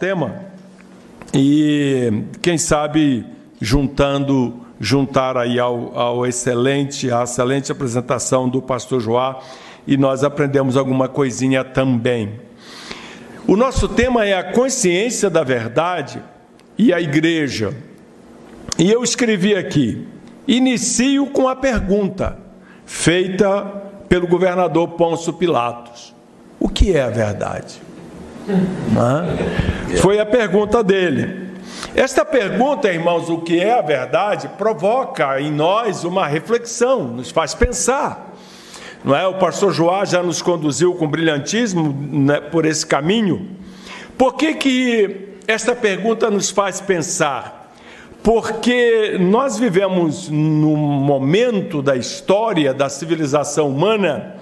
tema e, quem sabe, juntando, juntar aí ao, ao excelente, à excelente apresentação do pastor Joá e nós aprendemos alguma coisinha também. O nosso tema é a consciência da verdade e a igreja. E eu escrevi aqui: inicio com a pergunta feita pelo governador Pôncio Pilatos: O que é a verdade? Foi a pergunta dele. Esta pergunta, irmãos, o que é a verdade, provoca em nós uma reflexão, nos faz pensar. Não é? O pastor Joá já nos conduziu com brilhantismo né, por esse caminho. Por que, que esta pergunta nos faz pensar? Porque nós vivemos num momento da história da civilização humana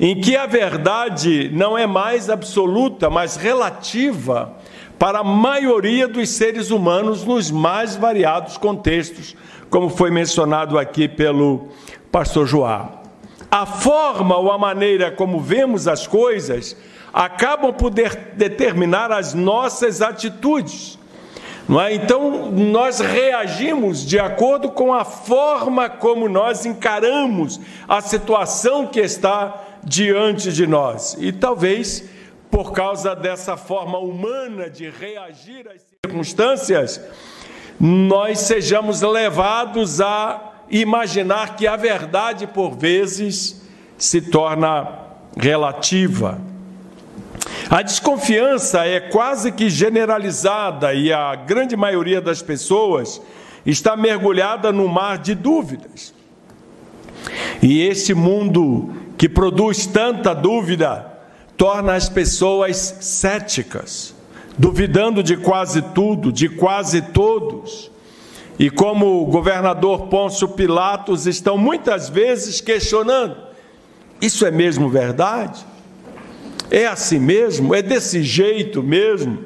em que a verdade não é mais absoluta, mas relativa para a maioria dos seres humanos nos mais variados contextos, como foi mencionado aqui pelo pastor Joá a forma ou a maneira como vemos as coisas acabam por determinar as nossas atitudes. Não é? Então, nós reagimos de acordo com a forma como nós encaramos a situação que está diante de nós. E talvez por causa dessa forma humana de reagir às circunstâncias, nós sejamos levados a imaginar que a verdade, por vezes, se torna relativa. A desconfiança é quase que generalizada e a grande maioria das pessoas está mergulhada no mar de dúvidas. E esse mundo que produz tanta dúvida torna as pessoas céticas, duvidando de quase tudo, de quase todos. E como o governador Pôncio Pilatos estão muitas vezes questionando: isso é mesmo verdade? É assim mesmo? É desse jeito mesmo?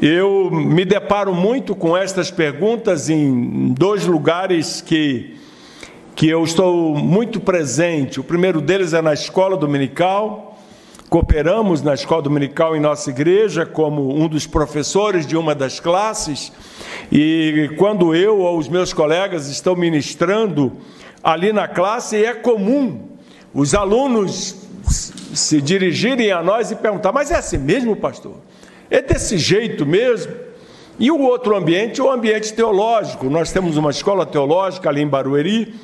Eu me deparo muito com estas perguntas em dois lugares que, que eu estou muito presente. O primeiro deles é na escola dominical. Cooperamos na escola dominical em nossa igreja como um dos professores de uma das classes. E quando eu ou os meus colegas estão ministrando ali na classe, é comum os alunos se dirigirem a nós e perguntar: Mas é assim mesmo, pastor? É desse jeito mesmo? E o outro ambiente o ambiente teológico. Nós temos uma escola teológica ali em Barueri,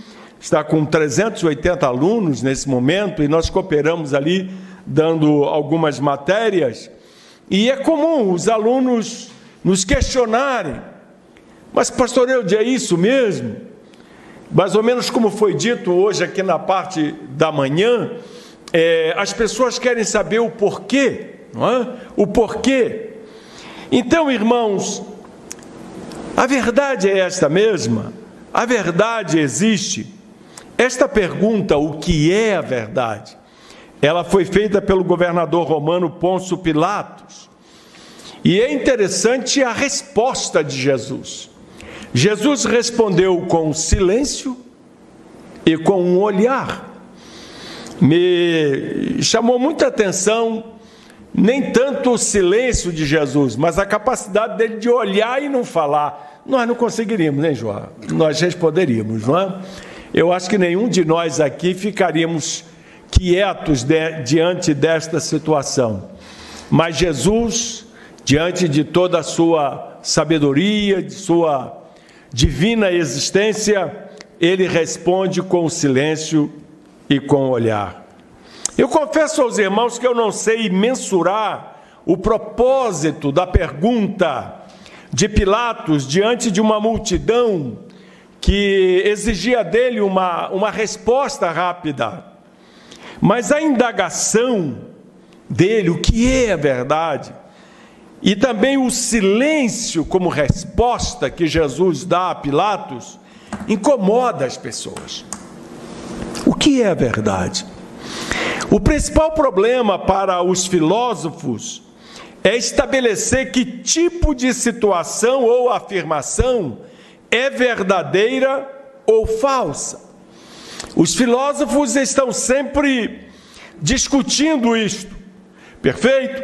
está com 380 alunos nesse momento, e nós cooperamos ali dando algumas matérias. E é comum os alunos nos questionarem mas, pastor Eude, é isso mesmo? Mais ou menos como foi dito hoje aqui na parte da manhã, é, as pessoas querem saber o porquê, não é? O porquê. Então, irmãos, a verdade é esta mesma, a verdade existe. Esta pergunta, o que é a verdade? Ela foi feita pelo governador romano Pôncio Pilatos. E é interessante a resposta de Jesus. Jesus respondeu com silêncio e com um olhar. Me chamou muita atenção nem tanto o silêncio de Jesus, mas a capacidade dele de olhar e não falar. Nós não conseguiríamos, né, João? Nós responderíamos, não é? Eu acho que nenhum de nós aqui ficaríamos quietos de, diante desta situação. Mas Jesus, diante de toda a sua sabedoria, de sua divina existência, ele responde com silêncio e com olhar. Eu confesso aos irmãos que eu não sei mensurar o propósito da pergunta de Pilatos diante de uma multidão que exigia dele uma, uma resposta rápida. Mas a indagação dele, o que é a verdade, e também o silêncio como resposta que Jesus dá a Pilatos incomoda as pessoas. O que é a verdade? O principal problema para os filósofos é estabelecer que tipo de situação ou afirmação é verdadeira ou falsa. Os filósofos estão sempre discutindo isto. Perfeito?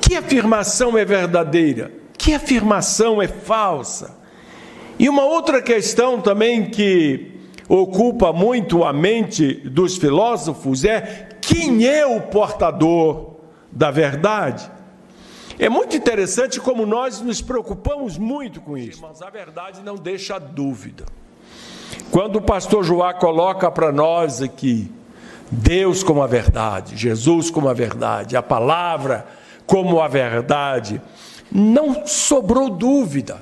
Que afirmação é verdadeira? Que afirmação é falsa? E uma outra questão também que ocupa muito a mente dos filósofos é quem é o portador da verdade? É muito interessante como nós nos preocupamos muito com isso. Mas a verdade não deixa dúvida. Quando o pastor Joá coloca para nós aqui Deus como a verdade, Jesus como a verdade, a palavra como a verdade, não sobrou dúvida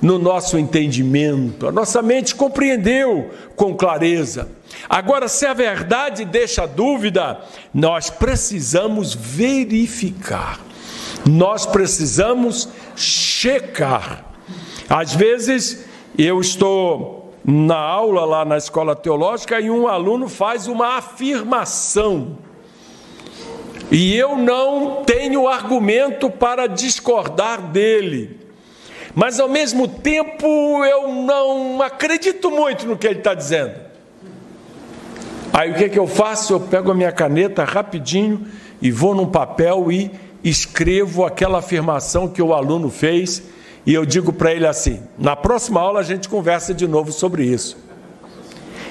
no nosso entendimento, a nossa mente compreendeu com clareza. Agora, se a verdade deixa dúvida, nós precisamos verificar, nós precisamos checar. Às vezes, eu estou na aula lá na escola teológica e um aluno faz uma afirmação. E eu não tenho argumento para discordar dele. Mas ao mesmo tempo eu não acredito muito no que ele está dizendo. Aí o que, é que eu faço? Eu pego a minha caneta rapidinho e vou num papel e escrevo aquela afirmação que o aluno fez e eu digo para ele assim: na próxima aula a gente conversa de novo sobre isso.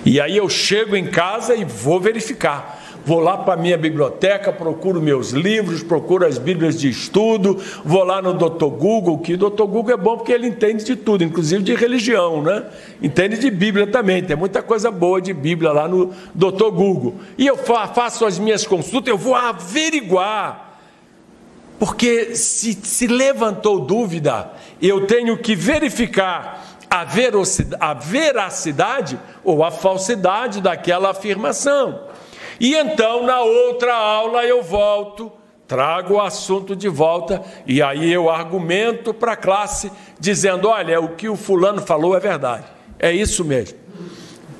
E aí eu chego em casa e vou verificar vou lá para a minha biblioteca, procuro meus livros, procuro as bíblias de estudo, vou lá no Dr. Google, que o Dr. Google é bom porque ele entende de tudo, inclusive de religião, né? Entende de Bíblia também, tem muita coisa boa de Bíblia lá no Dr. Google. E eu faço as minhas consultas, eu vou averiguar. Porque se, se levantou dúvida, eu tenho que verificar a veracidade ou a falsidade daquela afirmação. E então, na outra aula, eu volto, trago o assunto de volta e aí eu argumento para a classe, dizendo: olha, o que o fulano falou é verdade, é isso mesmo.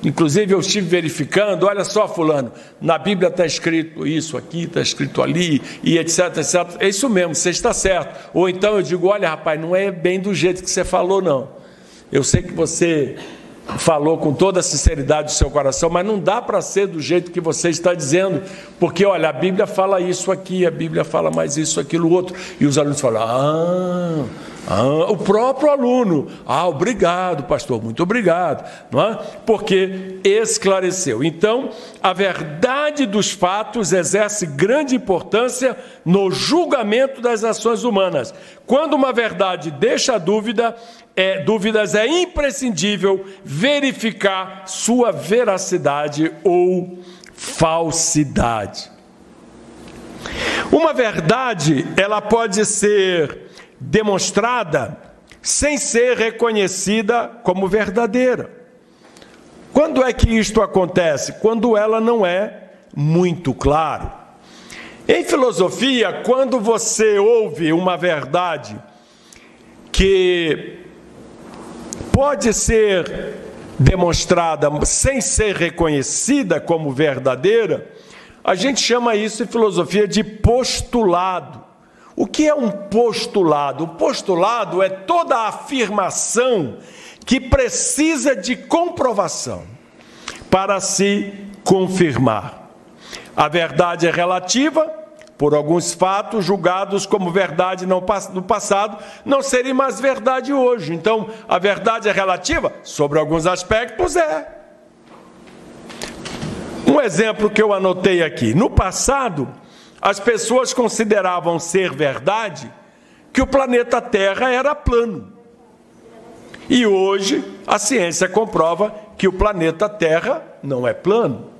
Inclusive, eu estive verificando: olha só, Fulano, na Bíblia está escrito isso aqui, está escrito ali, e etc, etc. É isso mesmo, você está certo. Ou então eu digo: olha, rapaz, não é bem do jeito que você falou, não. Eu sei que você falou com toda a sinceridade do seu coração, mas não dá para ser do jeito que você está dizendo, porque olha, a Bíblia fala isso aqui, a Bíblia fala mais isso, aquilo, outro, e os alunos falam: ah, ah, o próprio aluno, ah, obrigado, pastor, muito obrigado, não é? Porque esclareceu. Então, a verdade dos fatos exerce grande importância no julgamento das ações humanas. Quando uma verdade deixa dúvida, é, dúvidas, é imprescindível verificar sua veracidade ou falsidade. Uma verdade, ela pode ser demonstrada sem ser reconhecida como verdadeira. Quando é que isto acontece? Quando ela não é muito claro. Em filosofia, quando você ouve uma verdade que pode ser demonstrada sem ser reconhecida como verdadeira, a gente chama isso em filosofia de postulado. O que é um postulado? O postulado é toda afirmação que precisa de comprovação para se confirmar. A verdade é relativa, por alguns fatos julgados como verdade no passado, não seria mais verdade hoje. Então, a verdade é relativa? Sobre alguns aspectos, é. Um exemplo que eu anotei aqui: no passado, as pessoas consideravam ser verdade que o planeta Terra era plano. E hoje a ciência comprova que o planeta Terra não é plano.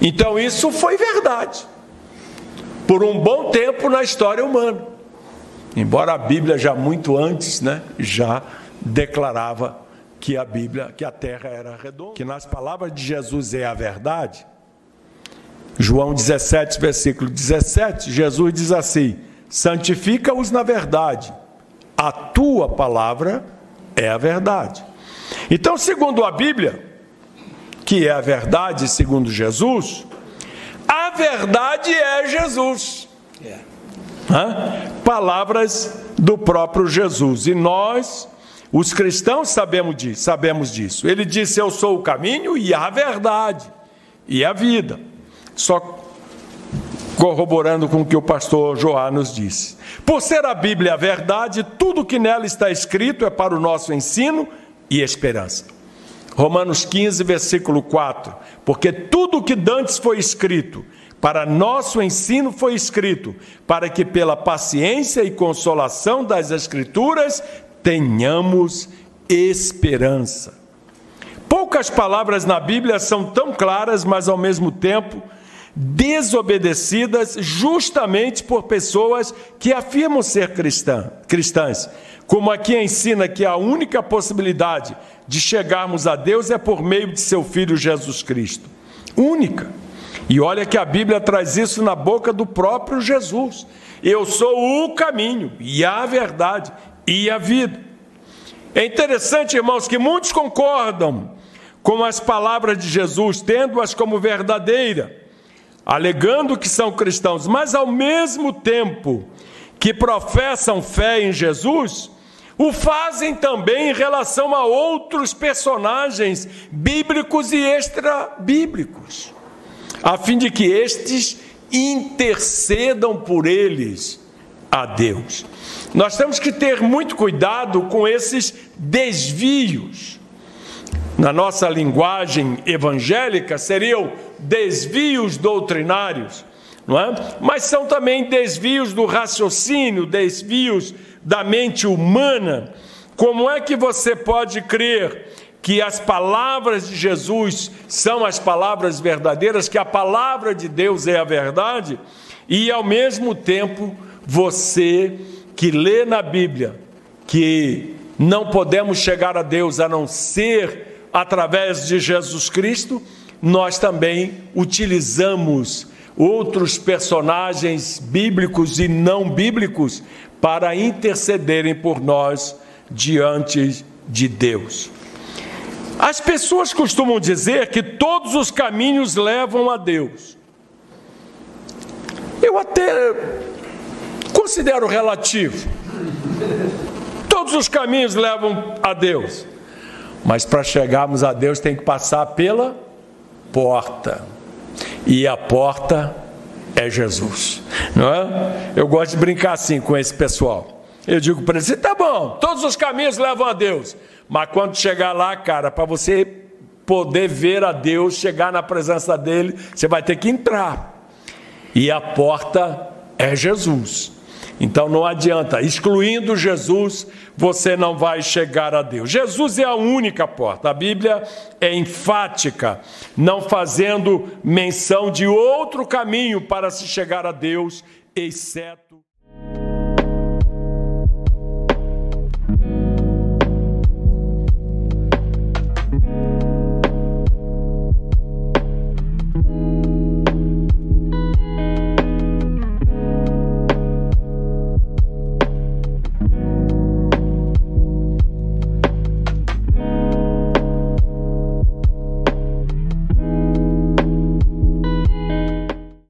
Então isso foi verdade por um bom tempo na história humana. Embora a Bíblia já muito antes, né, já declarava que a Bíblia, que a terra era redonda, que nas palavras de Jesus é a verdade. João 17, versículo 17, Jesus diz assim: Santifica-os na verdade. A tua palavra é a verdade. Então, segundo a Bíblia, que é a verdade segundo Jesus, a verdade é Jesus. É. Palavras do próprio Jesus. E nós, os cristãos, sabemos disso, sabemos disso. Ele disse: Eu sou o caminho e a verdade e a vida. Só corroborando com o que o pastor Joá nos disse. Por ser a Bíblia a verdade, tudo que nela está escrito é para o nosso ensino e esperança. Romanos 15, versículo 4. Porque tudo que dantes foi escrito, para nosso ensino foi escrito, para que pela paciência e consolação das Escrituras tenhamos esperança. Poucas palavras na Bíblia são tão claras, mas ao mesmo tempo desobedecidas justamente por pessoas que afirmam ser cristã, cristãs. Como aqui ensina que a única possibilidade de chegarmos a Deus é por meio de seu Filho Jesus Cristo. Única. E olha que a Bíblia traz isso na boca do próprio Jesus. Eu sou o caminho, e a verdade, e a vida. É interessante, irmãos, que muitos concordam com as palavras de Jesus, tendo-as como verdadeira alegando que são cristãos, mas ao mesmo tempo que professam fé em Jesus, o fazem também em relação a outros personagens bíblicos e extra-bíblicos, a fim de que estes intercedam por eles a Deus. Nós temos que ter muito cuidado com esses desvios. Na nossa linguagem evangélica, seriam desvios doutrinários, não é? mas são também desvios do raciocínio, desvios da mente humana. Como é que você pode crer que as palavras de Jesus são as palavras verdadeiras, que a palavra de Deus é a verdade, e ao mesmo tempo você que lê na Bíblia que não podemos chegar a Deus a não ser através de Jesus Cristo, nós também utilizamos outros personagens bíblicos e não bíblicos para intercederem por nós diante de Deus. As pessoas costumam dizer que todos os caminhos levam a Deus. Eu até considero relativo. Todos os caminhos levam a Deus. Mas para chegarmos a Deus tem que passar pela porta. E a porta é Jesus. Não é? Eu gosto de brincar assim com esse pessoal. Eu digo para eles: tá bom, todos os caminhos levam a Deus. Mas quando chegar lá, cara, para você poder ver a Deus, chegar na presença dele, você vai ter que entrar. E a porta é Jesus. Então não adianta, excluindo Jesus, você não vai chegar a Deus. Jesus é a única porta. A Bíblia é enfática, não fazendo menção de outro caminho para se chegar a Deus, exceto